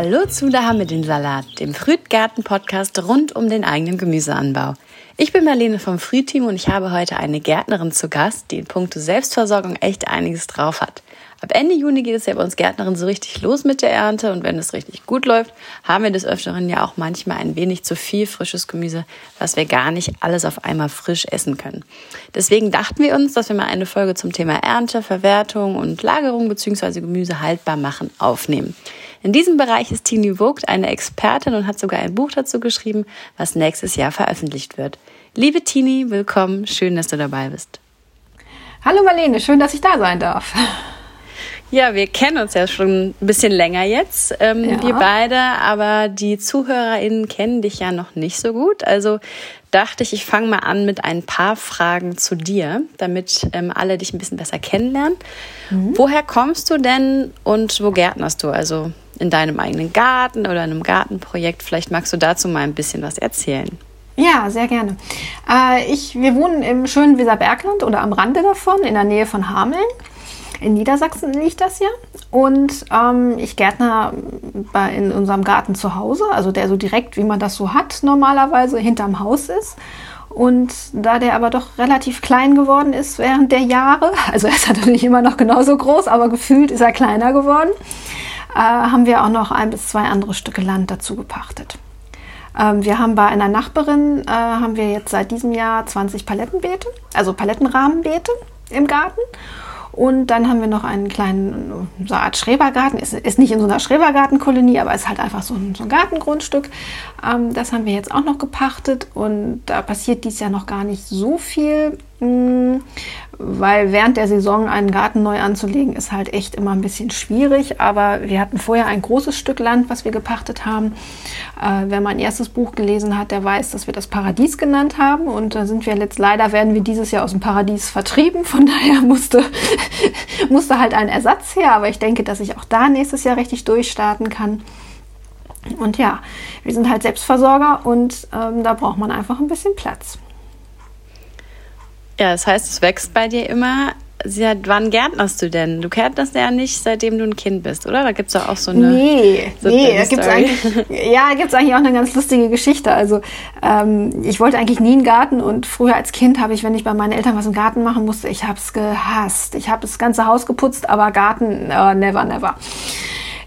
Hallo zu Da haben wir den Salat, dem Frühtgarten-Podcast rund um den eigenen Gemüseanbau. Ich bin Marlene vom Frühteam und ich habe heute eine Gärtnerin zu Gast, die in puncto Selbstversorgung echt einiges drauf hat. Ab Ende Juni geht es ja bei uns Gärtnerin so richtig los mit der Ernte und wenn es richtig gut läuft, haben wir des Öfteren ja auch manchmal ein wenig zu viel frisches Gemüse, was wir gar nicht alles auf einmal frisch essen können. Deswegen dachten wir uns, dass wir mal eine Folge zum Thema Ernte, Verwertung und Lagerung bzw. Gemüse haltbar machen aufnehmen. In diesem Bereich ist Tini Vogt eine Expertin und hat sogar ein Buch dazu geschrieben, was nächstes Jahr veröffentlicht wird. Liebe Tini, willkommen, schön, dass du dabei bist. Hallo Marlene, schön, dass ich da sein darf. Ja, wir kennen uns ja schon ein bisschen länger jetzt, ähm, ja. wir beide, aber die ZuhörerInnen kennen dich ja noch nicht so gut. Also dachte ich, ich fange mal an mit ein paar Fragen zu dir, damit ähm, alle dich ein bisschen besser kennenlernen. Mhm. Woher kommst du denn und wo gärtnerst du? Also in deinem eigenen Garten oder in einem Gartenprojekt? Vielleicht magst du dazu mal ein bisschen was erzählen. Ja, sehr gerne. Äh, ich, wir wohnen im schönen Weserbergland oder am Rande davon, in der Nähe von Hameln. In Niedersachsen liegt das ja. Und ähm, ich gärtner bei, in unserem Garten zu Hause, also der so direkt, wie man das so hat, normalerweise hinterm Haus ist. Und da der aber doch relativ klein geworden ist während der Jahre, also er ist natürlich immer noch genauso groß, aber gefühlt ist er kleiner geworden, äh, haben wir auch noch ein bis zwei andere Stücke Land dazu gepachtet. Ähm, wir haben bei einer Nachbarin, äh, haben wir jetzt seit diesem Jahr 20 Palettenbeete, also Palettenrahmenbeete im Garten. Und dann haben wir noch einen kleinen, so eine Art Schrebergarten. Ist, ist nicht in so einer Schrebergartenkolonie, aber ist halt einfach so ein, so ein Gartengrundstück. Ähm, das haben wir jetzt auch noch gepachtet und da passiert dies Jahr noch gar nicht so viel. Hm, weil während der Saison einen Garten neu anzulegen, ist halt echt immer ein bisschen schwierig. Aber wir hatten vorher ein großes Stück Land, was wir gepachtet haben. Äh, wer mein erstes Buch gelesen hat, der weiß, dass wir das Paradies genannt haben. Und da sind wir jetzt leider, werden wir dieses Jahr aus dem Paradies vertrieben. Von daher musste, musste halt ein Ersatz her. Aber ich denke, dass ich auch da nächstes Jahr richtig durchstarten kann. Und ja, wir sind halt Selbstversorger und ähm, da braucht man einfach ein bisschen Platz. Ja, das heißt, es wächst bei dir immer. Seit wann gärtnerst du denn? Du gärtnerst ja nicht, seitdem du ein Kind bist, oder? Da gibt es auch so eine. Nee, so nee, da gibt's eigentlich, ja, gibt es eigentlich auch eine ganz lustige Geschichte. Also, ähm, ich wollte eigentlich nie einen Garten und früher als Kind habe ich, wenn ich bei meinen Eltern was im Garten machen musste, ich habe es gehasst. Ich habe das ganze Haus geputzt, aber Garten, uh, never, never.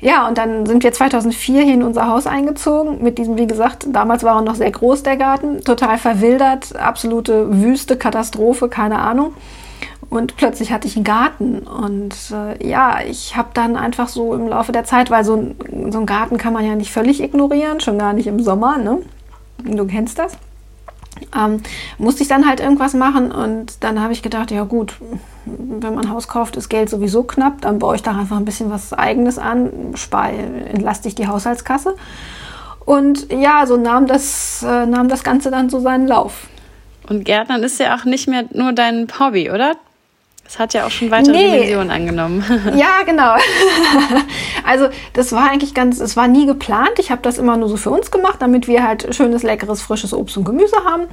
Ja, und dann sind wir 2004 hier in unser Haus eingezogen. Mit diesem, wie gesagt, damals war er noch sehr groß, der Garten, total verwildert, absolute Wüste, Katastrophe, keine Ahnung. Und plötzlich hatte ich einen Garten. Und äh, ja, ich habe dann einfach so im Laufe der Zeit, weil so ein, so ein Garten kann man ja nicht völlig ignorieren, schon gar nicht im Sommer, ne? Du kennst das ähm, musste ich dann halt irgendwas machen und dann habe ich gedacht, ja gut, wenn man ein Haus kauft, ist Geld sowieso knapp, dann baue ich da einfach ein bisschen was Eigenes an, spare, entlaste ich die Haushaltskasse. Und ja, so nahm das, äh, nahm das Ganze dann so seinen Lauf. Und Gärtnern ist ja auch nicht mehr nur dein Hobby, oder? Es hat ja auch schon weitere nee. Dimensionen angenommen. Ja, genau. Also das war eigentlich ganz, es war nie geplant. Ich habe das immer nur so für uns gemacht, damit wir halt schönes, leckeres, frisches Obst und Gemüse haben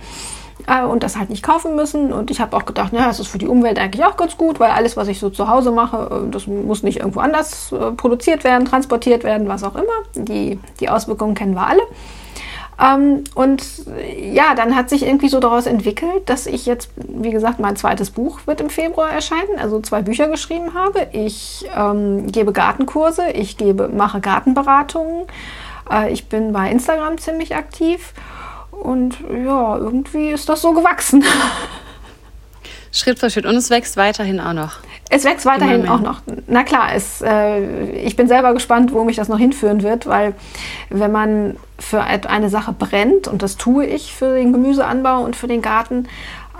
äh, und das halt nicht kaufen müssen. Und ich habe auch gedacht, ja, das ist für die Umwelt eigentlich auch ganz gut, weil alles, was ich so zu Hause mache, äh, das muss nicht irgendwo anders äh, produziert werden, transportiert werden, was auch immer. Die, die Auswirkungen kennen wir alle. Ähm, und ja, dann hat sich irgendwie so daraus entwickelt, dass ich jetzt, wie gesagt, mein zweites Buch wird im Februar erscheinen, also zwei Bücher geschrieben habe. Ich ähm, gebe Gartenkurse, ich gebe, mache Gartenberatungen, äh, ich bin bei Instagram ziemlich aktiv und ja, irgendwie ist das so gewachsen. Schritt für Schritt. Und es wächst weiterhin auch noch. Es wächst weiterhin auch noch. Na klar, es, äh, ich bin selber gespannt, wo mich das noch hinführen wird, weil wenn man für eine Sache brennt, und das tue ich für den Gemüseanbau und für den Garten,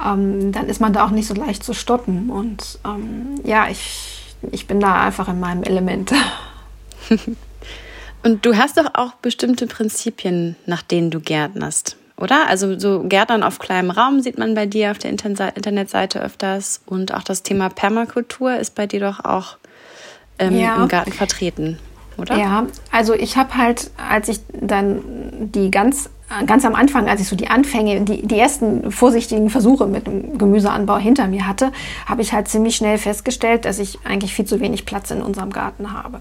ähm, dann ist man da auch nicht so leicht zu stoppen. Und ähm, ja, ich, ich bin da einfach in meinem Element. und du hast doch auch bestimmte Prinzipien, nach denen du gärtnerst oder? Also so Gärtnern auf kleinem Raum sieht man bei dir auf der Internetseite öfters und auch das Thema Permakultur ist bei dir doch auch ähm, ja. im Garten vertreten, oder? Ja, also ich habe halt, als ich dann die ganz ganz am Anfang, als ich so die Anfänge, die, die ersten vorsichtigen Versuche mit dem Gemüseanbau hinter mir hatte, habe ich halt ziemlich schnell festgestellt, dass ich eigentlich viel zu wenig Platz in unserem Garten habe.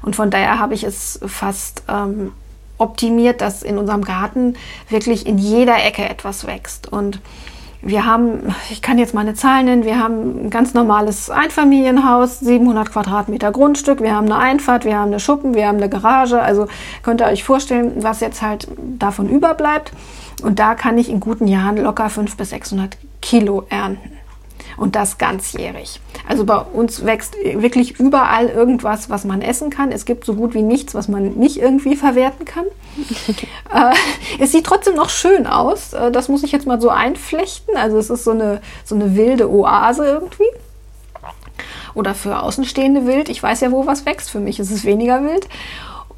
Und von daher habe ich es fast ähm, optimiert, dass in unserem Garten wirklich in jeder Ecke etwas wächst. Und wir haben, ich kann jetzt mal eine Zahl nennen, wir haben ein ganz normales Einfamilienhaus, 700 Quadratmeter Grundstück, wir haben eine Einfahrt, wir haben eine Schuppen, wir haben eine Garage. Also könnt ihr euch vorstellen, was jetzt halt davon überbleibt. Und da kann ich in guten Jahren locker 500 bis 600 Kilo ernten und das ganzjährig. Also bei uns wächst wirklich überall irgendwas, was man essen kann. Es gibt so gut wie nichts, was man nicht irgendwie verwerten kann. äh, es sieht trotzdem noch schön aus. Äh, das muss ich jetzt mal so einflechten. Also es ist so eine, so eine wilde Oase irgendwie. Oder für Außenstehende wild. Ich weiß ja, wo was wächst. Für mich ist es weniger wild.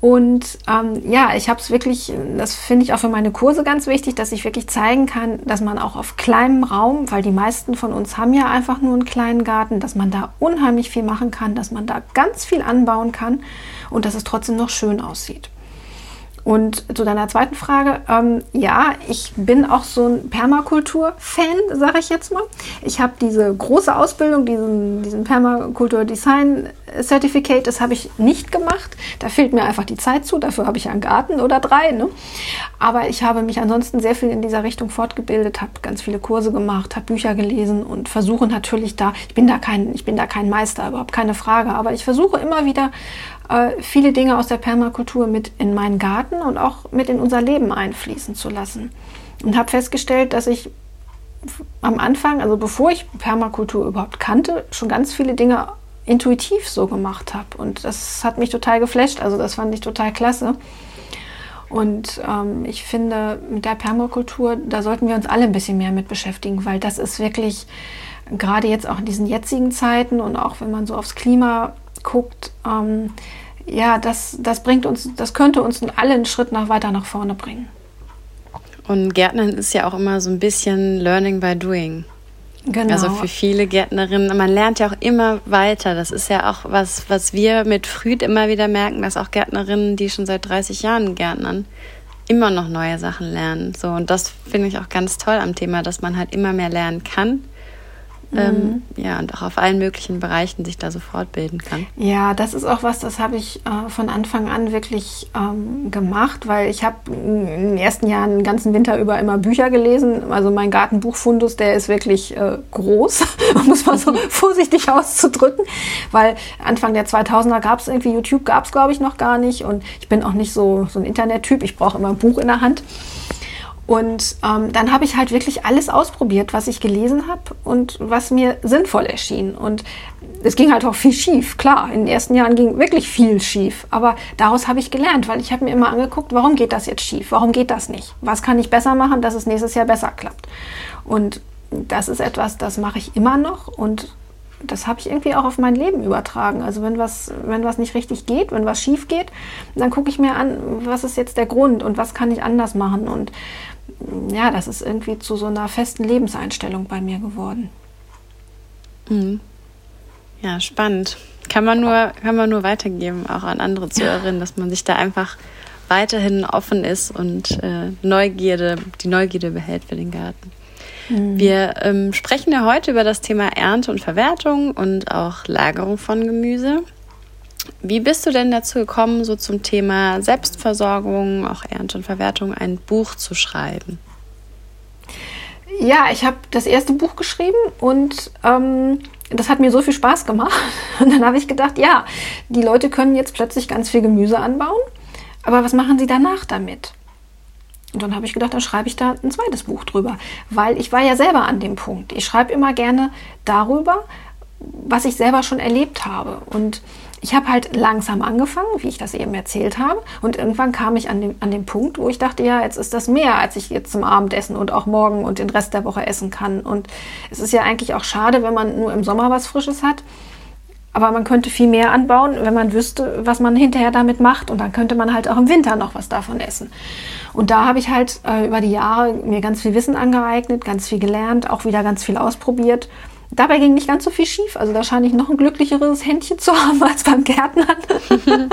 Und ähm, ja, ich habe es wirklich, das finde ich auch für meine Kurse ganz wichtig, dass ich wirklich zeigen kann, dass man auch auf kleinem Raum, weil die meisten von uns haben ja einfach nur einen kleinen Garten, dass man da unheimlich viel machen kann, dass man da ganz viel anbauen kann und dass es trotzdem noch schön aussieht. Und zu deiner zweiten Frage, ähm, ja, ich bin auch so ein Permakultur-Fan, sage ich jetzt mal. Ich habe diese große Ausbildung, diesen, diesen Permakultur-Design-Certificate, das habe ich nicht gemacht. Da fehlt mir einfach die Zeit zu, dafür habe ich einen Garten oder drei. Ne? Aber ich habe mich ansonsten sehr viel in dieser Richtung fortgebildet, habe ganz viele Kurse gemacht, habe Bücher gelesen und versuche natürlich da, ich bin da kein, ich bin da kein Meister, überhaupt keine Frage, aber ich versuche immer wieder äh, viele Dinge aus der Permakultur mit in meinen Garten und auch mit in unser Leben einfließen zu lassen. Und habe festgestellt, dass ich am Anfang, also bevor ich Permakultur überhaupt kannte, schon ganz viele Dinge intuitiv so gemacht habe. Und das hat mich total geflasht. Also das fand ich total klasse. Und ähm, ich finde, mit der Permakultur, da sollten wir uns alle ein bisschen mehr mit beschäftigen, weil das ist wirklich, gerade jetzt auch in diesen jetzigen Zeiten und auch wenn man so aufs Klima guckt, ähm, ja, das, das bringt uns, das könnte uns alle einen Schritt nach weiter nach vorne bringen. Und Gärtnern ist ja auch immer so ein bisschen Learning by Doing. Genau. Also für viele Gärtnerinnen, man lernt ja auch immer weiter. Das ist ja auch was, was wir mit Früd immer wieder merken, dass auch Gärtnerinnen, die schon seit 30 Jahren gärtnern, immer noch neue Sachen lernen. So, und das finde ich auch ganz toll am Thema, dass man halt immer mehr lernen kann ähm, mhm. ja, und auch auf allen möglichen Bereichen sich da so fortbilden kann. Ja, das ist auch was, das habe ich äh, von Anfang an wirklich ähm, gemacht, weil ich habe in den ersten Jahren den ganzen Winter über immer Bücher gelesen. Also mein Gartenbuchfundus, der ist wirklich äh, groß, muss man so vorsichtig auszudrücken, weil Anfang der 2000er gab es irgendwie YouTube, gab es glaube ich noch gar nicht und ich bin auch nicht so, so ein Internettyp, ich brauche immer ein Buch in der Hand. Und ähm, dann habe ich halt wirklich alles ausprobiert, was ich gelesen habe und was mir sinnvoll erschien. Und es ging halt auch viel schief. Klar, in den ersten Jahren ging wirklich viel schief. Aber daraus habe ich gelernt, weil ich habe mir immer angeguckt, warum geht das jetzt schief? Warum geht das nicht? Was kann ich besser machen, dass es nächstes Jahr besser klappt? Und das ist etwas, das mache ich immer noch und das habe ich irgendwie auch auf mein Leben übertragen. Also wenn was, wenn was nicht richtig geht, wenn was schief geht, dann gucke ich mir an, was ist jetzt der Grund und was kann ich anders machen. Und ja, das ist irgendwie zu so einer festen Lebenseinstellung bei mir geworden. Mhm. Ja, spannend. Kann man nur, kann man nur weitergeben, auch an andere zu erinnern, dass man sich da einfach weiterhin offen ist und äh, Neugierde, die Neugierde behält für den Garten. Mhm. Wir ähm, sprechen ja heute über das Thema Ernte und Verwertung und auch Lagerung von Gemüse. Wie bist du denn dazu gekommen, so zum Thema Selbstversorgung, auch Ernte und Verwertung, ein Buch zu schreiben? Ja, ich habe das erste Buch geschrieben und ähm, das hat mir so viel Spaß gemacht. Und dann habe ich gedacht, ja, die Leute können jetzt plötzlich ganz viel Gemüse anbauen, aber was machen sie danach damit? Und dann habe ich gedacht, dann schreibe ich da ein zweites Buch drüber, weil ich war ja selber an dem Punkt. Ich schreibe immer gerne darüber, was ich selber schon erlebt habe. Und ich habe halt langsam angefangen, wie ich das eben erzählt habe. Und irgendwann kam ich an den, an den Punkt, wo ich dachte, ja, jetzt ist das mehr, als ich jetzt zum Abendessen und auch morgen und den Rest der Woche essen kann. Und es ist ja eigentlich auch schade, wenn man nur im Sommer was Frisches hat. Aber man könnte viel mehr anbauen, wenn man wüsste, was man hinterher damit macht. Und dann könnte man halt auch im Winter noch was davon essen. Und da habe ich halt äh, über die Jahre mir ganz viel Wissen angeeignet, ganz viel gelernt, auch wieder ganz viel ausprobiert Dabei ging nicht ganz so viel schief. Also da scheine ich noch ein glücklicheres Händchen zu haben als beim Gärtnern.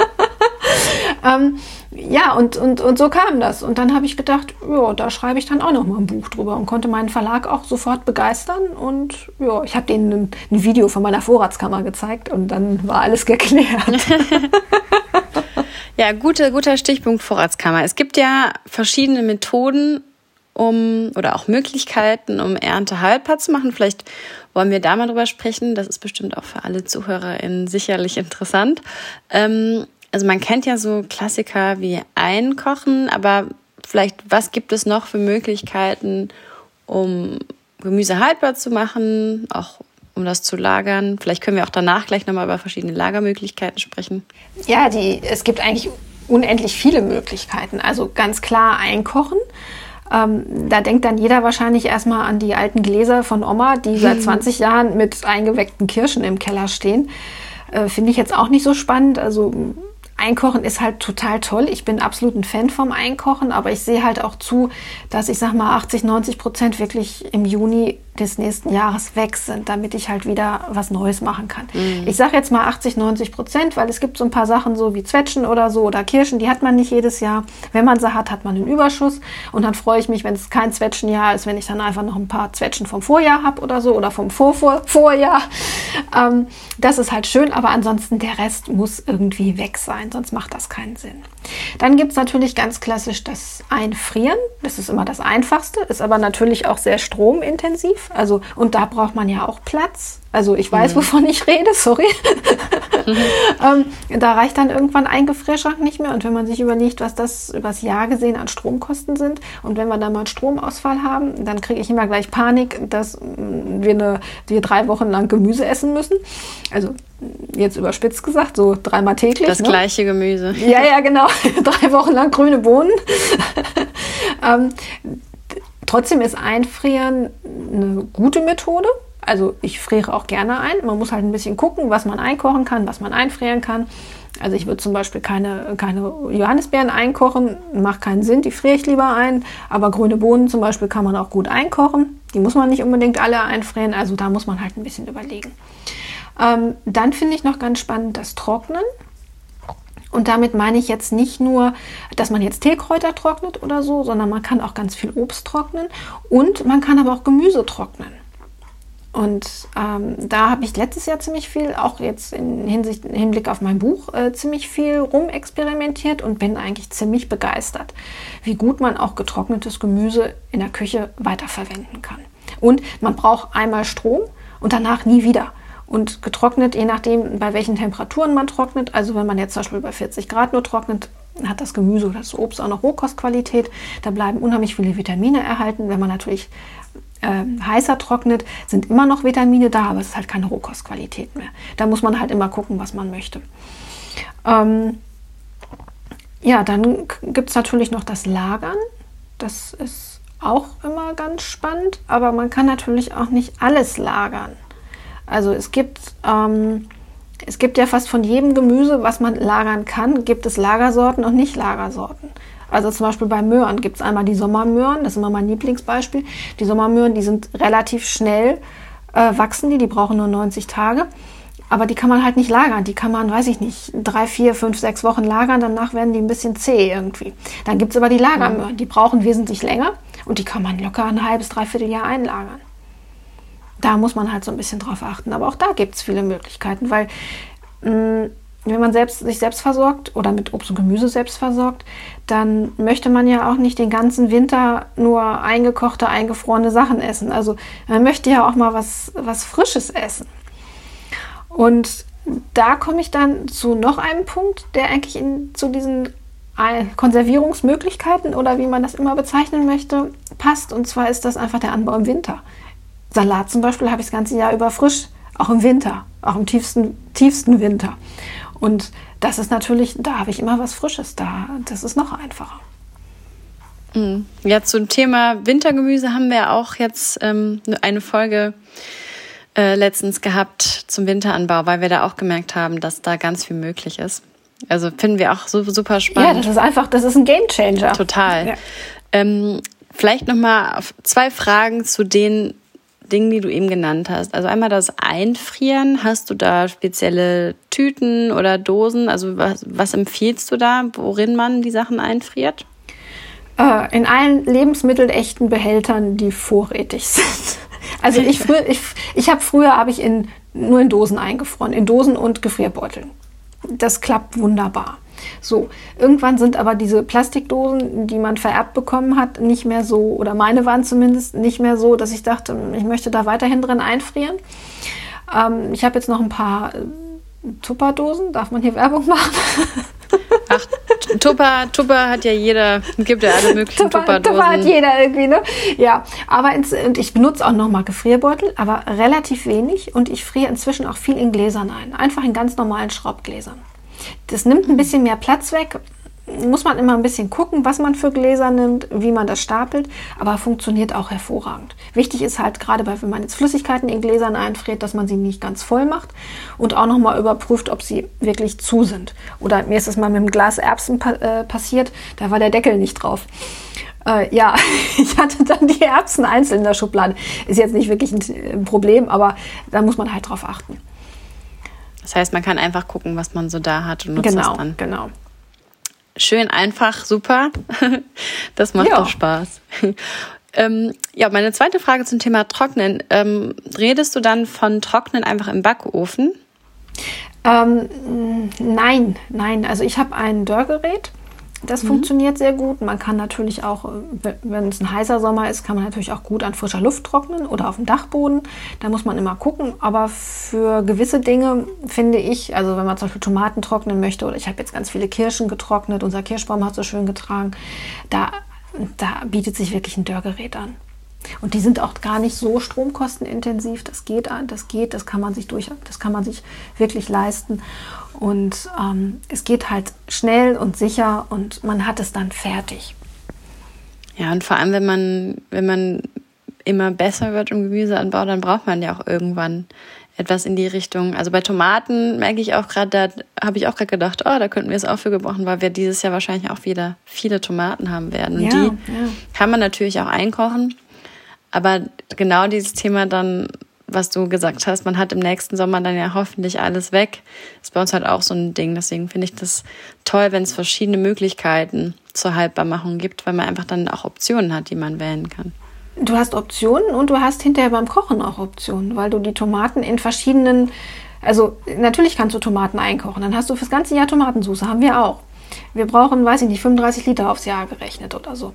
Ähm, ja, und, und, und so kam das. Und dann habe ich gedacht, ja, da schreibe ich dann auch noch mal ein Buch drüber und konnte meinen Verlag auch sofort begeistern. Und ja, ich habe denen ein, ein Video von meiner Vorratskammer gezeigt und dann war alles geklärt. ja, gute, guter Stichpunkt Vorratskammer. Es gibt ja verschiedene Methoden, um oder auch Möglichkeiten, um Ernte haltbar zu machen. Vielleicht wollen wir da mal drüber sprechen. Das ist bestimmt auch für alle ZuhörerInnen sicherlich interessant. Ähm, also man kennt ja so Klassiker wie Einkochen, aber vielleicht, was gibt es noch für Möglichkeiten, um Gemüse haltbar zu machen, auch um das zu lagern? Vielleicht können wir auch danach gleich nochmal über verschiedene Lagermöglichkeiten sprechen. Ja, die, es gibt eigentlich unendlich viele Möglichkeiten. Also ganz klar einkochen. Ähm, da denkt dann jeder wahrscheinlich erstmal an die alten Gläser von Oma, die seit 20 Jahren mit eingeweckten Kirschen im Keller stehen. Äh, Finde ich jetzt auch nicht so spannend. Also Einkochen ist halt total toll. Ich bin absolut ein Fan vom Einkochen, aber ich sehe halt auch zu, dass ich sag mal 80, 90 Prozent wirklich im Juni des nächsten Jahres weg sind, damit ich halt wieder was Neues machen kann. Mhm. Ich sage jetzt mal 80, 90 Prozent, weil es gibt so ein paar Sachen so wie Zwetschgen oder so oder Kirschen, die hat man nicht jedes Jahr. Wenn man sie hat, hat man einen Überschuss und dann freue ich mich, wenn es kein Zwetschgenjahr ist, wenn ich dann einfach noch ein paar Zwetschgen vom Vorjahr habe oder so oder vom Vor -Vor Vorjahr. Ähm, das ist halt schön, aber ansonsten der Rest muss irgendwie weg sein, sonst macht das keinen Sinn. Dann gibt es natürlich ganz klassisch das Einfrieren. Das ist immer das Einfachste, ist aber natürlich auch sehr stromintensiv. Also, und da braucht man ja auch Platz. Also ich weiß, mhm. wovon ich rede, sorry. Mhm. ähm, da reicht dann irgendwann ein Gefrierschrank nicht mehr. Und wenn man sich überlegt, was das übers Jahr gesehen an Stromkosten sind, und wenn wir dann mal einen Stromausfall haben, dann kriege ich immer gleich Panik, dass mm, wir, eine, wir drei Wochen lang Gemüse essen müssen. Also jetzt überspitzt gesagt, so dreimal täglich. Das ne? gleiche Gemüse. Ja, ja, genau. Drei Wochen lang grüne Bohnen. ähm, trotzdem ist Einfrieren eine gute Methode. Also ich friere auch gerne ein. Man muss halt ein bisschen gucken, was man einkochen kann, was man einfrieren kann. Also ich würde zum Beispiel keine, keine Johannisbeeren einkochen, macht keinen Sinn, die friere ich lieber ein. Aber grüne Bohnen zum Beispiel kann man auch gut einkochen. Die muss man nicht unbedingt alle einfrieren, also da muss man halt ein bisschen überlegen. Ähm, dann finde ich noch ganz spannend das Trocknen. Und damit meine ich jetzt nicht nur, dass man jetzt Teekräuter trocknet oder so, sondern man kann auch ganz viel Obst trocknen und man kann aber auch Gemüse trocknen. Und ähm, da habe ich letztes Jahr ziemlich viel, auch jetzt in Hinsicht, im Hinblick auf mein Buch, äh, ziemlich viel rumexperimentiert und bin eigentlich ziemlich begeistert, wie gut man auch getrocknetes Gemüse in der Küche weiterverwenden kann. Und man braucht einmal Strom und danach nie wieder. Und getrocknet, je nachdem, bei welchen Temperaturen man trocknet, also wenn man jetzt zum Beispiel bei 40 Grad nur trocknet, hat das Gemüse oder das Obst auch noch Rohkostqualität. Da bleiben unheimlich viele Vitamine erhalten. Wenn man natürlich äh, heißer trocknet, sind immer noch Vitamine da, aber es ist halt keine Rohkostqualität mehr. Da muss man halt immer gucken, was man möchte. Ähm, ja, dann gibt es natürlich noch das Lagern. Das ist auch immer ganz spannend, aber man kann natürlich auch nicht alles lagern. Also es gibt, ähm, es gibt ja fast von jedem Gemüse, was man lagern kann, gibt es Lagersorten und Nicht-Lagersorten. Also zum Beispiel bei Möhren gibt es einmal die Sommermöhren, das ist immer mein Lieblingsbeispiel. Die Sommermöhren, die sind relativ schnell äh, wachsen, die, die brauchen nur 90 Tage. Aber die kann man halt nicht lagern. Die kann man, weiß ich nicht, drei, vier, fünf, sechs Wochen lagern. Danach werden die ein bisschen zäh irgendwie. Dann gibt es aber die Lagermöhren. Die brauchen wesentlich länger und die kann man locker ein halbes, dreiviertel Jahr einlagern da muss man halt so ein bisschen drauf achten. Aber auch da gibt es viele Möglichkeiten, weil mh, mm, wenn man selbst, sich selbst versorgt oder mit Obst und Gemüse selbst versorgt, dann möchte man ja auch nicht den ganzen Winter nur eingekochte, eingefrorene Sachen essen. Also man möchte ja auch mal was, was Frisches essen. Und da komme ich dann zu noch einem Punkt, der eigentlich in, zu diesen Konservierungsmöglichkeiten oder wie man das immer bezeichnen möchte, passt. Und zwar ist das einfach der Anbau im Winter. Salat zum Beispiel habe ich das ganze Jahr über frisch, auch im Winter, auch im tiefsten, tiefsten Winter. Und das ist natürlich, da habe ich immer was Frisches da. Das ist noch einfacher. Mhm. Ja, zum Thema Wintergemüse haben wir auch jetzt ähm, eine Folge äh, letztens gehabt zum Winteranbau, weil wir da auch gemerkt haben, dass da ganz viel möglich ist. Also finden wir auch so, super spannend. Ja, das ist einfach, das ist ein Gamechanger. Total. Ja. Ähm, vielleicht noch mal zwei Fragen zu den Dingen, die du eben genannt hast. Also einmal das Einfrieren. Hast du da spezielle Tüten oder Dosen? Also was, was empfiehlst du da, worin man die Sachen einfriert? Äh, in allen lebensmittelechten Behältern, die vorrätig sind. Also ich früher, ich, ich habe früher habe ich in nur in Dosen eingefroren, in Dosen und Gefrierbeuteln. Das klappt wunderbar. So, irgendwann sind aber diese Plastikdosen, die man vererbt bekommen hat, nicht mehr so, oder meine waren zumindest nicht mehr so, dass ich dachte, ich möchte da weiterhin drin einfrieren. Ähm, ich habe jetzt noch ein paar äh, Tupperdosen, darf man hier Werbung machen? Ach, Tupper, Tupper hat ja jeder, gibt ja alle möglichen Tupper, Tupperdosen. Tupper hat jeder irgendwie, ne? Ja, aber ins, und ich benutze auch nochmal Gefrierbeutel, aber relativ wenig und ich friere inzwischen auch viel in Gläsern ein. Einfach in ganz normalen Schraubgläsern. Das nimmt ein bisschen mehr Platz weg. Muss man immer ein bisschen gucken, was man für Gläser nimmt, wie man das stapelt, aber funktioniert auch hervorragend. Wichtig ist halt gerade, bei, wenn man jetzt Flüssigkeiten in Gläsern einfriert, dass man sie nicht ganz voll macht und auch nochmal überprüft, ob sie wirklich zu sind. Oder mir ist es mal mit einem Glas Erbsen pa äh, passiert, da war der Deckel nicht drauf. Äh, ja, ich hatte dann die Erbsen einzeln in der Schublade. Ist jetzt nicht wirklich ein Problem, aber da muss man halt drauf achten. Das heißt, man kann einfach gucken, was man so da hat und nutzt genau, es dann. Genau. Schön, einfach, super. Das macht ja. doch Spaß. Ähm, ja, meine zweite Frage zum Thema Trocknen. Ähm, redest du dann von Trocknen einfach im Backofen? Ähm, nein, nein. Also ich habe ein Dörrgerät das mhm. funktioniert sehr gut. Man kann natürlich auch, wenn es ein heißer Sommer ist, kann man natürlich auch gut an frischer Luft trocknen oder auf dem Dachboden. Da muss man immer gucken. Aber für gewisse Dinge finde ich, also wenn man zum Beispiel Tomaten trocknen möchte oder ich habe jetzt ganz viele Kirschen getrocknet, unser Kirschbaum hat so schön getragen, da, da bietet sich wirklich ein Dörrgerät an. Und die sind auch gar nicht so stromkostenintensiv. Das geht, das geht, das kann man sich durch, das kann man sich wirklich leisten. Und ähm, es geht halt schnell und sicher und man hat es dann fertig. Ja, und vor allem, wenn man, wenn man immer besser wird im Gemüseanbau, dann braucht man ja auch irgendwann etwas in die Richtung. Also bei Tomaten merke ich auch gerade, da habe ich auch gerade gedacht, oh, da könnten wir es auch für gebrauchen, weil wir dieses Jahr wahrscheinlich auch wieder viele Tomaten haben werden. Und ja, die ja. kann man natürlich auch einkochen. Aber genau dieses Thema dann was du gesagt hast, man hat im nächsten Sommer dann ja hoffentlich alles weg. Ist bei uns halt auch so ein Ding. Deswegen finde ich das toll, wenn es verschiedene Möglichkeiten zur Haltbarmachung gibt, weil man einfach dann auch Optionen hat, die man wählen kann. Du hast Optionen und du hast hinterher beim Kochen auch Optionen, weil du die Tomaten in verschiedenen, also natürlich kannst du Tomaten einkochen, dann hast du fürs ganze Jahr Tomatensauce, haben wir auch. Wir brauchen, weiß ich nicht, 35 Liter aufs Jahr gerechnet oder so.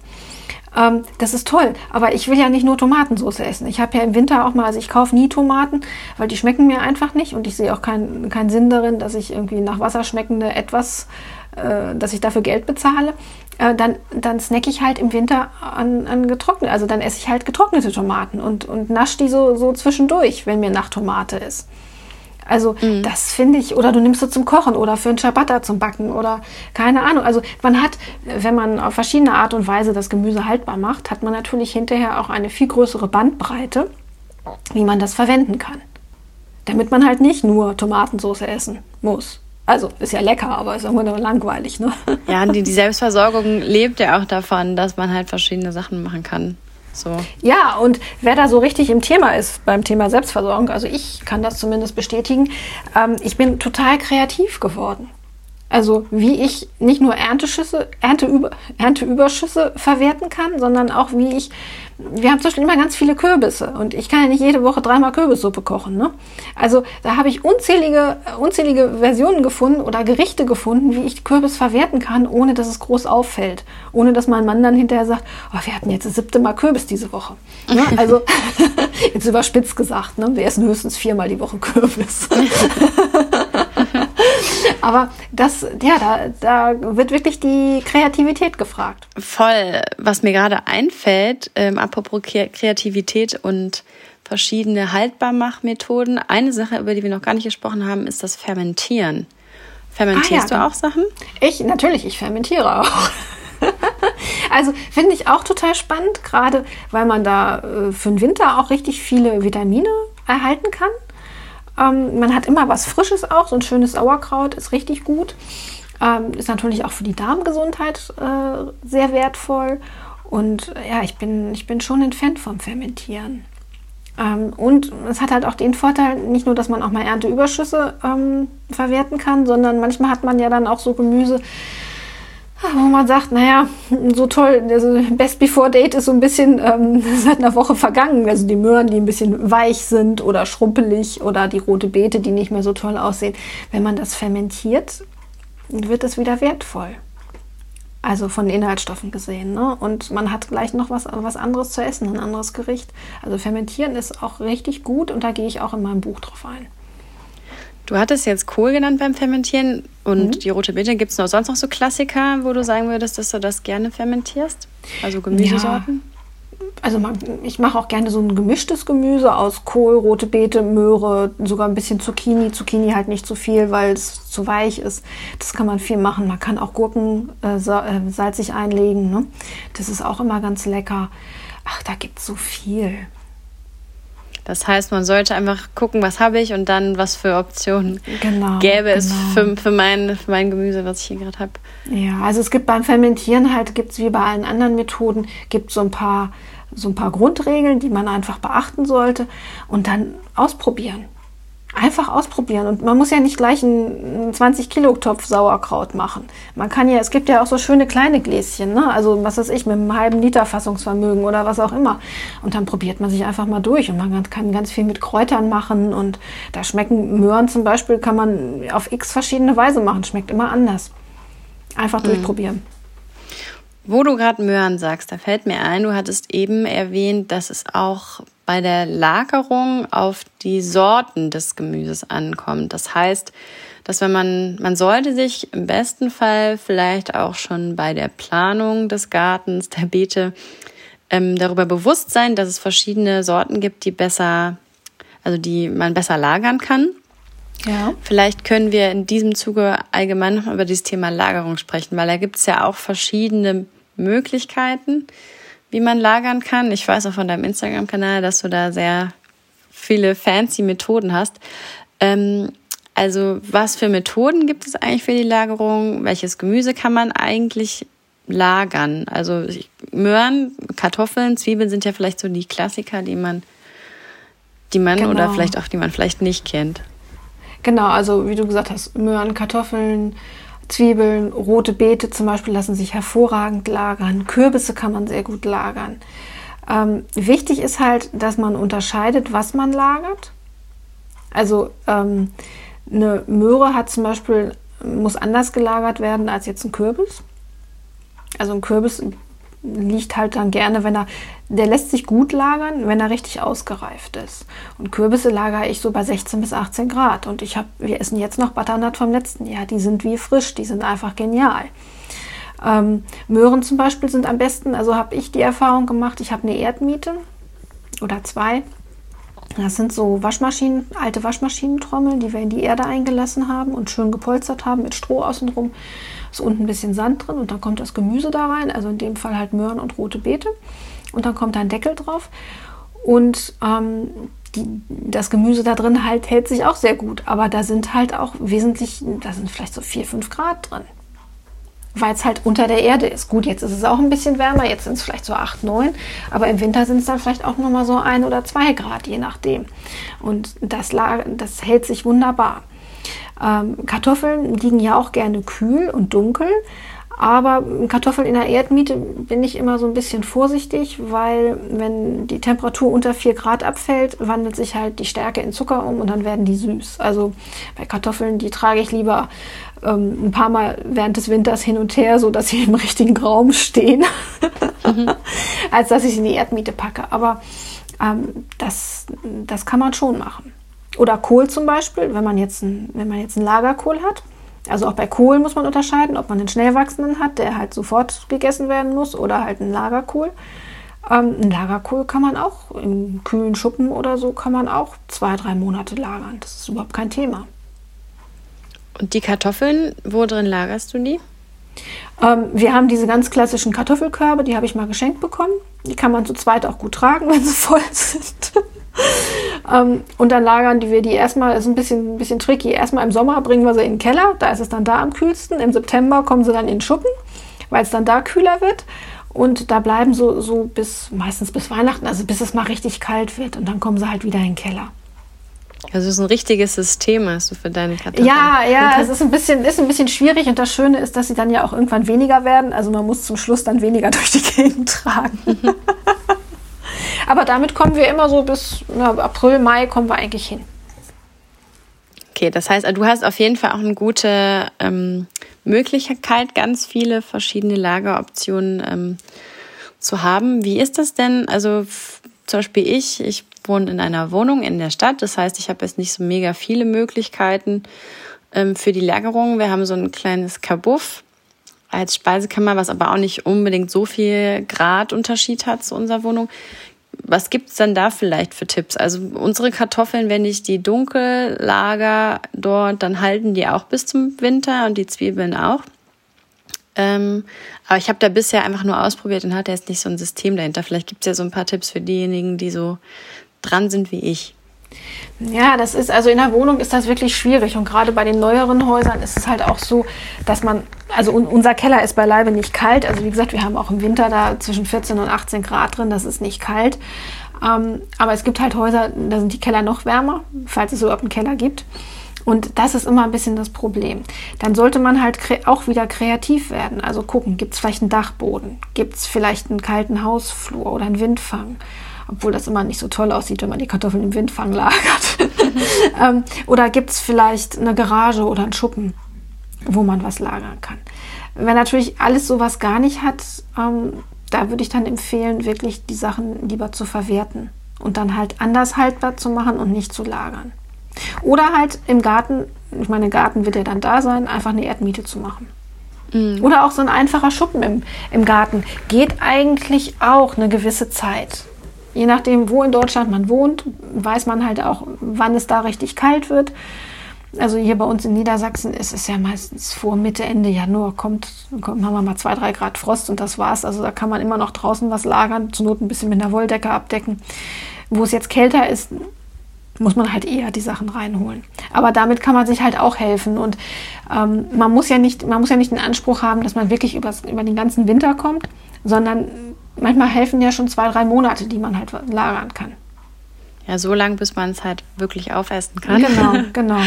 Ähm, das ist toll, aber ich will ja nicht nur Tomatensauce essen. Ich habe ja im Winter auch mal, also ich kaufe nie Tomaten, weil die schmecken mir einfach nicht und ich sehe auch keinen kein Sinn darin, dass ich irgendwie nach Wasser schmeckende etwas, äh, dass ich dafür Geld bezahle. Äh, dann, dann snack ich halt im Winter an, an getrocknet, also dann esse ich halt getrocknete Tomaten und, und nasch die so, so zwischendurch, wenn mir nach Tomate ist. Also mhm. das finde ich, oder du nimmst sie zum Kochen oder für einen Ciabatta zum Backen oder keine Ahnung. Also man hat, wenn man auf verschiedene Art und Weise das Gemüse haltbar macht, hat man natürlich hinterher auch eine viel größere Bandbreite, wie man das verwenden kann. Damit man halt nicht nur Tomatensauce essen muss. Also ist ja lecker, aber ist irgendwann langweilig, ne? Ja, die, die Selbstversorgung lebt ja auch davon, dass man halt verschiedene Sachen machen kann. So. Ja, und wer da so richtig im Thema ist beim Thema Selbstversorgung, also ich kann das zumindest bestätigen, ähm, ich bin total kreativ geworden. Also wie ich nicht nur Ernteschüsse, Ernteüber, Ernteüberschüsse verwerten kann, sondern auch wie ich, wir haben zum Beispiel immer ganz viele Kürbisse und ich kann ja nicht jede Woche dreimal Kürbissuppe kochen. Ne? Also da habe ich unzählige, unzählige Versionen gefunden oder Gerichte gefunden, wie ich Kürbis verwerten kann, ohne dass es groß auffällt. Ohne dass mein Mann dann hinterher sagt, oh, wir hatten jetzt das siebte Mal Kürbis diese Woche. Ne? Also jetzt überspitzt gesagt, ne? wir essen höchstens viermal die Woche Kürbis. Aber das, ja, da, da wird wirklich die Kreativität gefragt. Voll. Was mir gerade einfällt, ähm, apropos Kreativität und verschiedene Haltbarmachmethoden. Eine Sache, über die wir noch gar nicht gesprochen haben, ist das Fermentieren. Fermentierst ah, ja, du auch Sachen? Ich, natürlich, ich fermentiere auch. also finde ich auch total spannend, gerade weil man da äh, für den Winter auch richtig viele Vitamine erhalten kann. Ähm, man hat immer was Frisches auch, so ein schönes Sauerkraut ist richtig gut. Ähm, ist natürlich auch für die Darmgesundheit äh, sehr wertvoll. Und ja, ich bin, ich bin schon ein Fan vom Fermentieren. Ähm, und es hat halt auch den Vorteil, nicht nur, dass man auch mal Ernteüberschüsse ähm, verwerten kann, sondern manchmal hat man ja dann auch so Gemüse, wo man sagt, naja, so toll, also Best Before Date ist so ein bisschen ähm, seit einer Woche vergangen. Also die Möhren, die ein bisschen weich sind oder schrumpelig oder die rote Beete, die nicht mehr so toll aussehen. Wenn man das fermentiert, wird es wieder wertvoll. Also von Inhaltsstoffen gesehen. Ne? Und man hat gleich noch was, was anderes zu essen, ein anderes Gericht. Also fermentieren ist auch richtig gut und da gehe ich auch in meinem Buch drauf ein. Du hattest jetzt Kohl genannt beim Fermentieren und mhm. die rote Beete. Gibt es noch sonst noch so Klassiker, wo du sagen würdest, dass du das gerne fermentierst? Also Gemüsesorten? Ja. Also ich mache auch gerne so ein gemischtes Gemüse aus Kohl, rote Beete, Möhre, sogar ein bisschen Zucchini. Zucchini halt nicht zu viel, weil es zu weich ist. Das kann man viel machen. Man kann auch Gurken äh, äh salzig einlegen. Ne? Das ist auch immer ganz lecker. Ach, da gibt es so viel. Das heißt, man sollte einfach gucken, was habe ich und dann was für Optionen genau, gäbe es genau. für, für, mein, für mein Gemüse, was ich hier gerade habe. Ja, also es gibt beim Fermentieren halt, gibt es wie bei allen anderen Methoden, gibt so ein paar so ein paar Grundregeln, die man einfach beachten sollte und dann ausprobieren. Einfach ausprobieren. Und man muss ja nicht gleich einen 20 Kilo Topf Sauerkraut machen. Man kann ja, es gibt ja auch so schöne kleine Gläschen, ne? Also was weiß ich, mit einem halben Liter Fassungsvermögen oder was auch immer. Und dann probiert man sich einfach mal durch und man kann ganz viel mit Kräutern machen. Und da schmecken Möhren zum Beispiel, kann man auf x verschiedene Weise machen. Schmeckt immer anders. Einfach mhm. durchprobieren. Wo du gerade Möhren sagst, da fällt mir ein, du hattest eben erwähnt, dass es auch bei der Lagerung auf die Sorten des Gemüses ankommt. Das heißt, dass wenn man, man sollte sich im besten Fall vielleicht auch schon bei der Planung des Gartens, der Beete, ähm, darüber bewusst sein, dass es verschiedene Sorten gibt, die besser, also die man besser lagern kann. Ja. Vielleicht können wir in diesem Zuge allgemein noch über dieses Thema Lagerung sprechen, weil da gibt es ja auch verschiedene Möglichkeiten wie man lagern kann. Ich weiß auch von deinem Instagram-Kanal, dass du da sehr viele fancy Methoden hast. Ähm, also was für Methoden gibt es eigentlich für die Lagerung? Welches Gemüse kann man eigentlich lagern? Also Möhren, Kartoffeln, Zwiebeln sind ja vielleicht so die Klassiker, die man, die man genau. oder vielleicht auch die man vielleicht nicht kennt. Genau, also wie du gesagt hast, Möhren, Kartoffeln, Zwiebeln, rote Beete zum Beispiel lassen sich hervorragend lagern. Kürbisse kann man sehr gut lagern. Ähm, wichtig ist halt, dass man unterscheidet, was man lagert. Also ähm, eine Möhre hat zum Beispiel, muss anders gelagert werden als jetzt ein Kürbis. Also ein Kürbis liegt halt dann gerne, wenn er, der lässt sich gut lagern, wenn er richtig ausgereift ist. Und Kürbisse lagere ich so bei 16 bis 18 Grad. Und ich habe, wir essen jetzt noch Butternut vom letzten Jahr. Die sind wie frisch, die sind einfach genial. Ähm, Möhren zum Beispiel sind am besten, also habe ich die Erfahrung gemacht, ich habe eine Erdmiete oder zwei. Das sind so Waschmaschinen, alte Waschmaschinentrommeln, die wir in die Erde eingelassen haben und schön gepolstert haben mit Stroh außenrum ist unten ein bisschen Sand drin und dann kommt das Gemüse da rein, also in dem Fall halt Möhren und rote Beete. Und dann kommt da ein Deckel drauf. Und ähm, die, das Gemüse da drin halt hält sich auch sehr gut. Aber da sind halt auch wesentlich, da sind vielleicht so 4, 5 Grad drin. Weil es halt unter der Erde ist. Gut, jetzt ist es auch ein bisschen wärmer, jetzt sind es vielleicht so 8, 9, aber im Winter sind es dann vielleicht auch nochmal so 1 oder 2 Grad, je nachdem. Und das, das hält sich wunderbar. Ähm, Kartoffeln liegen ja auch gerne kühl und dunkel. Aber Kartoffeln in der Erdmiete bin ich immer so ein bisschen vorsichtig, weil wenn die Temperatur unter 4 Grad abfällt, wandelt sich halt die Stärke in Zucker um und dann werden die süß. Also bei Kartoffeln, die trage ich lieber ähm, ein paar Mal während des Winters hin und her, so dass sie im richtigen Raum stehen, mhm. als dass ich sie in die Erdmiete packe. Aber ähm, das, das kann man schon machen. Oder Kohl zum Beispiel, wenn man jetzt ein, wenn man jetzt einen Lagerkohl hat. Also auch bei Kohl muss man unterscheiden, ob man einen schnell wachsenden hat, der halt sofort gegessen werden muss, oder halt einen Lagerkohl. Ähm, ein Lagerkohl kann man auch im kühlen Schuppen oder so, kann man auch zwei, drei Monate lagern. Das ist überhaupt kein Thema. Und die Kartoffeln, wo drin lagerst du die? Ähm, wir haben diese ganz klassischen Kartoffelkörbe, die habe ich mal geschenkt bekommen. Die kann man zu zweit auch gut tragen, wenn sie voll sind. Ähm, und dann lagern die wir die erstmal, ist ein bisschen, ein bisschen tricky. Erstmal im Sommer bringen wir sie in den Keller, da ist es dann da am kühlsten. Im September kommen sie dann in den Schuppen, weil es dann da kühler wird. Und da bleiben so, so bis meistens bis Weihnachten, also bis es mal richtig kalt wird. Und dann kommen sie halt wieder in den Keller. Also es ist ein richtiges System hast du für deine Kartoffeln. Ja, ja, es ist ein bisschen, ist ein bisschen schwierig und das Schöne ist, dass sie dann ja auch irgendwann weniger werden. Also man muss zum Schluss dann weniger durch die Gegend tragen. Aber damit kommen wir immer so bis na, April, Mai kommen wir eigentlich hin. Okay, das heißt, du hast auf jeden Fall auch eine gute ähm, Möglichkeit, ganz viele verschiedene Lageroptionen ähm, zu haben. Wie ist das denn? Also zum Beispiel ich, ich wohne in einer Wohnung in der Stadt. Das heißt, ich habe jetzt nicht so mega viele Möglichkeiten ähm, für die Lagerung. Wir haben so ein kleines Kabuff als Speisekammer, was aber auch nicht unbedingt so viel Gradunterschied hat zu unserer Wohnung. Was gibt's dann da vielleicht für Tipps? Also unsere Kartoffeln, wenn ich die dunkel lager dort, dann halten die auch bis zum Winter und die Zwiebeln auch. Ähm, aber ich habe da bisher einfach nur ausprobiert und hatte jetzt nicht so ein System dahinter. Vielleicht gibt es ja so ein paar Tipps für diejenigen, die so dran sind wie ich. Ja, das ist also in der Wohnung ist das wirklich schwierig und gerade bei den neueren Häusern ist es halt auch so, dass man, also unser Keller ist beileibe nicht kalt. Also wie gesagt, wir haben auch im Winter da zwischen 14 und 18 Grad drin, das ist nicht kalt. Ähm, aber es gibt halt Häuser, da sind die Keller noch wärmer, falls es überhaupt einen Keller gibt. Und das ist immer ein bisschen das Problem. Dann sollte man halt auch wieder kreativ werden. Also gucken, gibt es vielleicht einen Dachboden? Gibt es vielleicht einen kalten Hausflur oder einen Windfang? Obwohl das immer nicht so toll aussieht, wenn man die Kartoffeln im Windfang lagert. ähm, oder gibt es vielleicht eine Garage oder einen Schuppen, wo man was lagern kann? Wenn natürlich alles sowas gar nicht hat, ähm, da würde ich dann empfehlen, wirklich die Sachen lieber zu verwerten und dann halt anders haltbar zu machen und nicht zu lagern. Oder halt im Garten, ich meine, Garten wird ja dann da sein, einfach eine Erdmiete zu machen. Mhm. Oder auch so ein einfacher Schuppen im, im Garten. Geht eigentlich auch eine gewisse Zeit. Je nachdem, wo in Deutschland man wohnt, weiß man halt auch, wann es da richtig kalt wird. Also hier bei uns in Niedersachsen ist es ja meistens vor Mitte, Ende Januar kommt, kommt haben wir mal zwei, drei Grad Frost und das war's. Also da kann man immer noch draußen was lagern, zur Not ein bisschen mit einer Wolldecke abdecken. Wo es jetzt kälter ist, muss man halt eher die Sachen reinholen. Aber damit kann man sich halt auch helfen. Und ähm, man, muss ja nicht, man muss ja nicht den Anspruch haben, dass man wirklich übers, über den ganzen Winter kommt, sondern manchmal helfen ja schon zwei, drei Monate, die man halt lagern kann. Ja, so lange, bis man es halt wirklich aufessen kann. Genau, genau.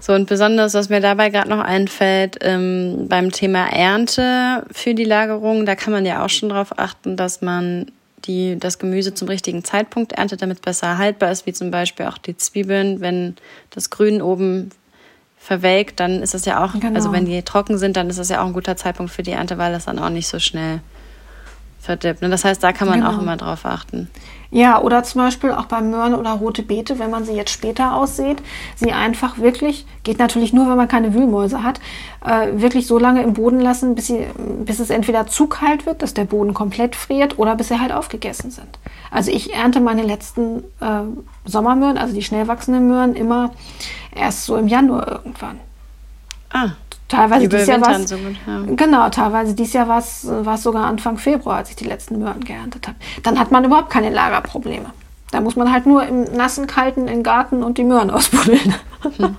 So, und besonders, was mir dabei gerade noch einfällt, ähm, beim Thema Ernte für die Lagerung, da kann man ja auch schon darauf achten, dass man die das Gemüse zum richtigen Zeitpunkt erntet, damit es besser haltbar ist, wie zum Beispiel auch die Zwiebeln. Wenn das Grün oben verwelkt, dann ist das ja auch, genau. also wenn die trocken sind, dann ist das ja auch ein guter Zeitpunkt für die Ernte, weil das dann auch nicht so schnell verdippt. Und das heißt, da kann man genau. auch immer drauf achten. Ja, oder zum Beispiel auch bei Möhren oder rote Beete, wenn man sie jetzt später aussieht, sie einfach wirklich, geht natürlich nur, wenn man keine Wühlmäuse hat, äh, wirklich so lange im Boden lassen, bis, sie, bis es entweder zu kalt wird, dass der Boden komplett friert, oder bis sie halt aufgegessen sind. Also ich ernte meine letzten äh, Sommermöhren, also die schnell wachsenden Möhren, immer erst so im Januar irgendwann. Ah. Teilweise dies Jahr war so ja. Genau, teilweise dies Jahr war es sogar Anfang Februar, als ich die letzten Möhren geerntet habe. Dann hat man überhaupt keine Lagerprobleme. Da muss man halt nur im nassen, kalten im Garten und die Möhren ausbuddeln. Hm.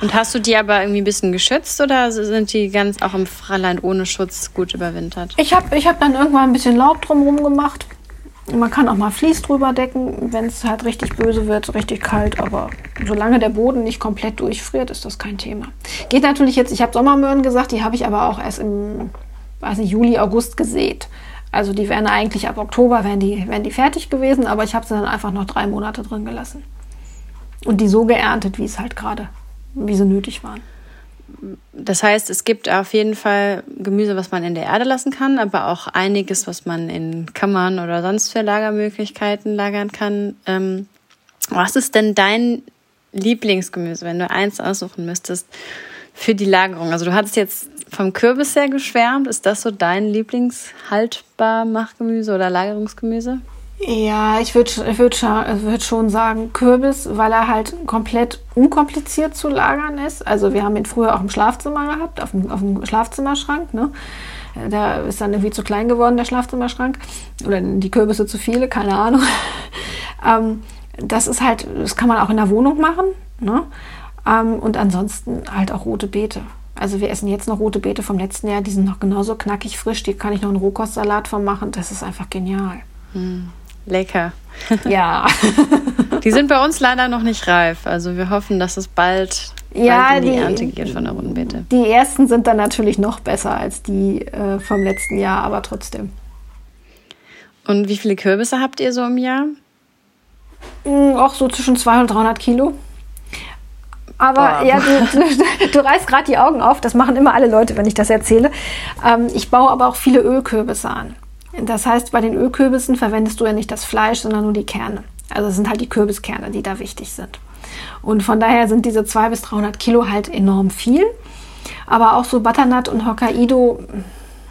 Und hast du die aber irgendwie ein bisschen geschützt oder sind die ganz auch im Freiland ohne Schutz gut überwintert? Ich habe ich hab dann irgendwann ein bisschen Laub drumherum gemacht man kann auch mal Vlies drüber decken, wenn es halt richtig böse wird, richtig kalt. Aber solange der Boden nicht komplett durchfriert, ist das kein Thema. Geht natürlich jetzt, ich habe Sommermöhren gesagt, die habe ich aber auch erst im weiß nicht, Juli, August gesät. Also die wären eigentlich ab Oktober wären die, wären die fertig gewesen, aber ich habe sie dann einfach noch drei Monate drin gelassen. Und die so geerntet, wie es halt gerade, wie sie nötig waren. Das heißt, es gibt auf jeden Fall Gemüse, was man in der Erde lassen kann, aber auch einiges, was man in Kammern oder sonst für Lagermöglichkeiten lagern kann. Ähm, was ist denn dein Lieblingsgemüse, wenn du eins aussuchen müsstest für die Lagerung? Also du hattest jetzt vom Kürbis sehr geschwärmt. Ist das so dein Lieblingshaltbar Machgemüse oder Lagerungsgemüse? Ja, ich würde würd, würd schon sagen Kürbis, weil er halt komplett unkompliziert zu lagern ist. Also wir haben ihn früher auch im Schlafzimmer gehabt, auf dem, auf dem Schlafzimmerschrank. Ne? Der ist dann irgendwie zu klein geworden, der Schlafzimmerschrank. Oder die Kürbisse zu viele, keine Ahnung. ähm, das ist halt, das kann man auch in der Wohnung machen. Ne? Ähm, und ansonsten halt auch rote Beete. Also wir essen jetzt noch rote Beete vom letzten Jahr, die sind noch genauso knackig frisch, die kann ich noch einen Rohkostsalat von machen. Das ist einfach genial. Mm, lecker. Ja. die sind bei uns leider noch nicht reif. Also wir hoffen, dass es bald, ja, bald in die, die Ernte geht von der roten Beete. Die ersten sind dann natürlich noch besser als die äh, vom letzten Jahr, aber trotzdem. Und wie viele Kürbisse habt ihr so im Jahr? Mm, auch so zwischen 200 und 300 Kilo. Aber Boah. ja, du, du, du reißt gerade die Augen auf. Das machen immer alle Leute, wenn ich das erzähle. Ähm, ich baue aber auch viele Ölkürbisse an. Das heißt, bei den Ölkürbissen verwendest du ja nicht das Fleisch, sondern nur die Kerne. Also es sind halt die Kürbiskerne, die da wichtig sind. Und von daher sind diese 200 bis 300 Kilo halt enorm viel. Aber auch so Butternut und Hokkaido,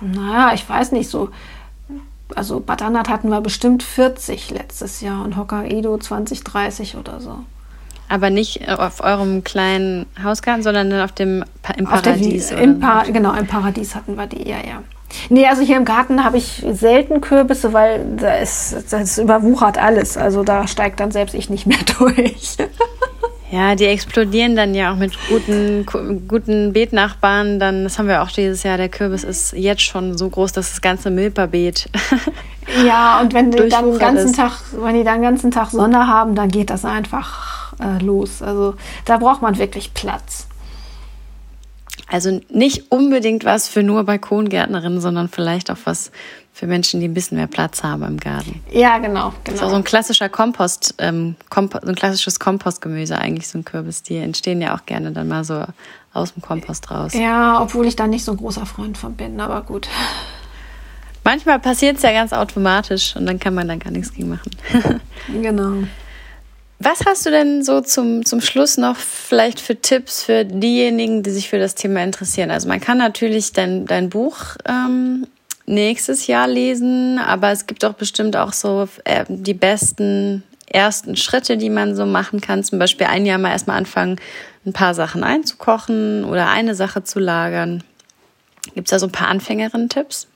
naja, ich weiß nicht, so also Butternut hatten wir bestimmt 40 letztes Jahr und Hokkaido 20, 30 oder so. Aber nicht auf eurem kleinen Hausgarten, sondern auf dem im Paradies. Der, im pa genau, im Paradies hatten wir die, ja, ja. Nee, also hier im Garten habe ich selten Kürbisse, weil da ist, das überwuchert alles. Also da steigt dann selbst ich nicht mehr durch. Ja, die explodieren dann ja auch mit guten, guten Beetnachbarn. Dann, das haben wir auch dieses Jahr. Der Kürbis ist jetzt schon so groß, dass das ganze Milperbeet. Ja, und wenn die dann den ganzen Tag, wenn die dann den ganzen Tag Sonne haben, dann geht das einfach äh, los. Also da braucht man wirklich Platz. Also nicht unbedingt was für nur Balkongärtnerinnen, sondern vielleicht auch was für Menschen, die ein bisschen mehr Platz haben im Garten. Ja, genau. genau. Das ist auch so ein klassischer Kompost, ähm, Kompost, so ein klassisches Kompostgemüse eigentlich, so ein Kürbis. Die entstehen ja auch gerne dann mal so aus dem Kompost raus. Ja, obwohl ich da nicht so ein großer Freund von bin, aber gut. Manchmal passiert es ja ganz automatisch und dann kann man dann gar nichts gegen machen. genau. Was hast du denn so zum, zum Schluss noch vielleicht für Tipps für diejenigen, die sich für das Thema interessieren? Also man kann natürlich dein, dein Buch ähm, nächstes Jahr lesen, aber es gibt auch bestimmt auch so äh, die besten ersten Schritte, die man so machen kann. Zum Beispiel ein Jahr mal erstmal anfangen, ein paar Sachen einzukochen oder eine Sache zu lagern. Gibt es da so ein paar Anfängerinnen-Tipps?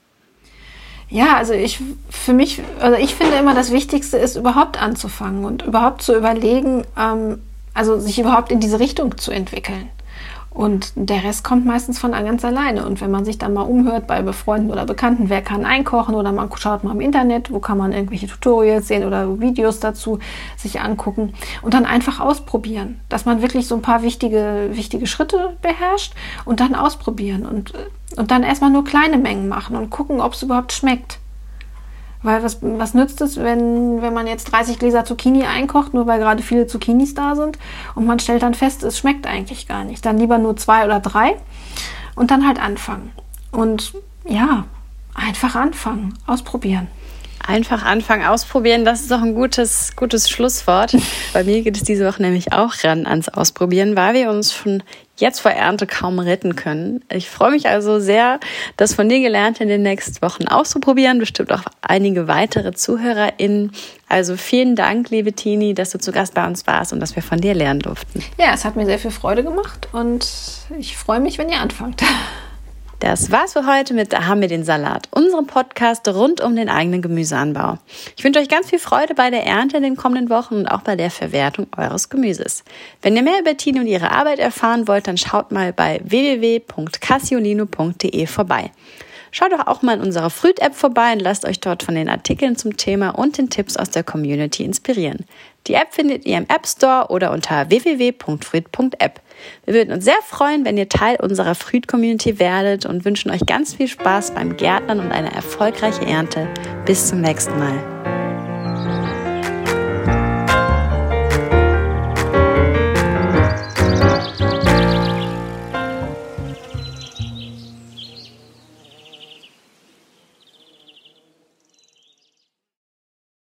Ja, also ich für mich, also ich finde immer das Wichtigste ist überhaupt anzufangen und überhaupt zu überlegen, ähm, also sich überhaupt in diese Richtung zu entwickeln. Und der Rest kommt meistens von ganz alleine. Und wenn man sich dann mal umhört bei Befreunden oder Bekannten, wer kann einkochen oder man schaut mal im Internet, wo kann man irgendwelche Tutorials sehen oder Videos dazu sich angucken und dann einfach ausprobieren, dass man wirklich so ein paar wichtige, wichtige Schritte beherrscht und dann ausprobieren und, und dann erstmal nur kleine Mengen machen und gucken, ob es überhaupt schmeckt. Weil was, was nützt es, wenn, wenn man jetzt 30 Gläser Zucchini einkocht, nur weil gerade viele Zucchinis da sind und man stellt dann fest, es schmeckt eigentlich gar nicht. Dann lieber nur zwei oder drei und dann halt anfangen. Und ja, einfach anfangen, ausprobieren. Einfach anfangen, ausprobieren, das ist doch ein gutes, gutes Schlusswort. Bei mir geht es diese Woche nämlich auch ran ans Ausprobieren, weil wir uns schon jetzt vor Ernte kaum retten können. Ich freue mich also sehr, das von dir gelernt in den nächsten Wochen auszuprobieren. Bestimmt auch einige weitere ZuhörerInnen. Also vielen Dank, liebe Tini, dass du zu Gast bei uns warst und dass wir von dir lernen durften. Ja, es hat mir sehr viel Freude gemacht und ich freue mich, wenn ihr anfangt. Das war's für heute mit Da haben wir den Salat, unserem Podcast rund um den eigenen Gemüseanbau. Ich wünsche euch ganz viel Freude bei der Ernte in den kommenden Wochen und auch bei der Verwertung eures Gemüses. Wenn ihr mehr über Tine und ihre Arbeit erfahren wollt, dann schaut mal bei www.cassiolino.de vorbei. Schaut doch auch mal in unserer Früht-App vorbei und lasst euch dort von den Artikeln zum Thema und den Tipps aus der Community inspirieren. Die App findet ihr im App Store oder unter www.früd.app. Wir würden uns sehr freuen, wenn ihr Teil unserer Früd-Community werdet und wünschen euch ganz viel Spaß beim Gärtnern und eine erfolgreiche Ernte. Bis zum nächsten Mal.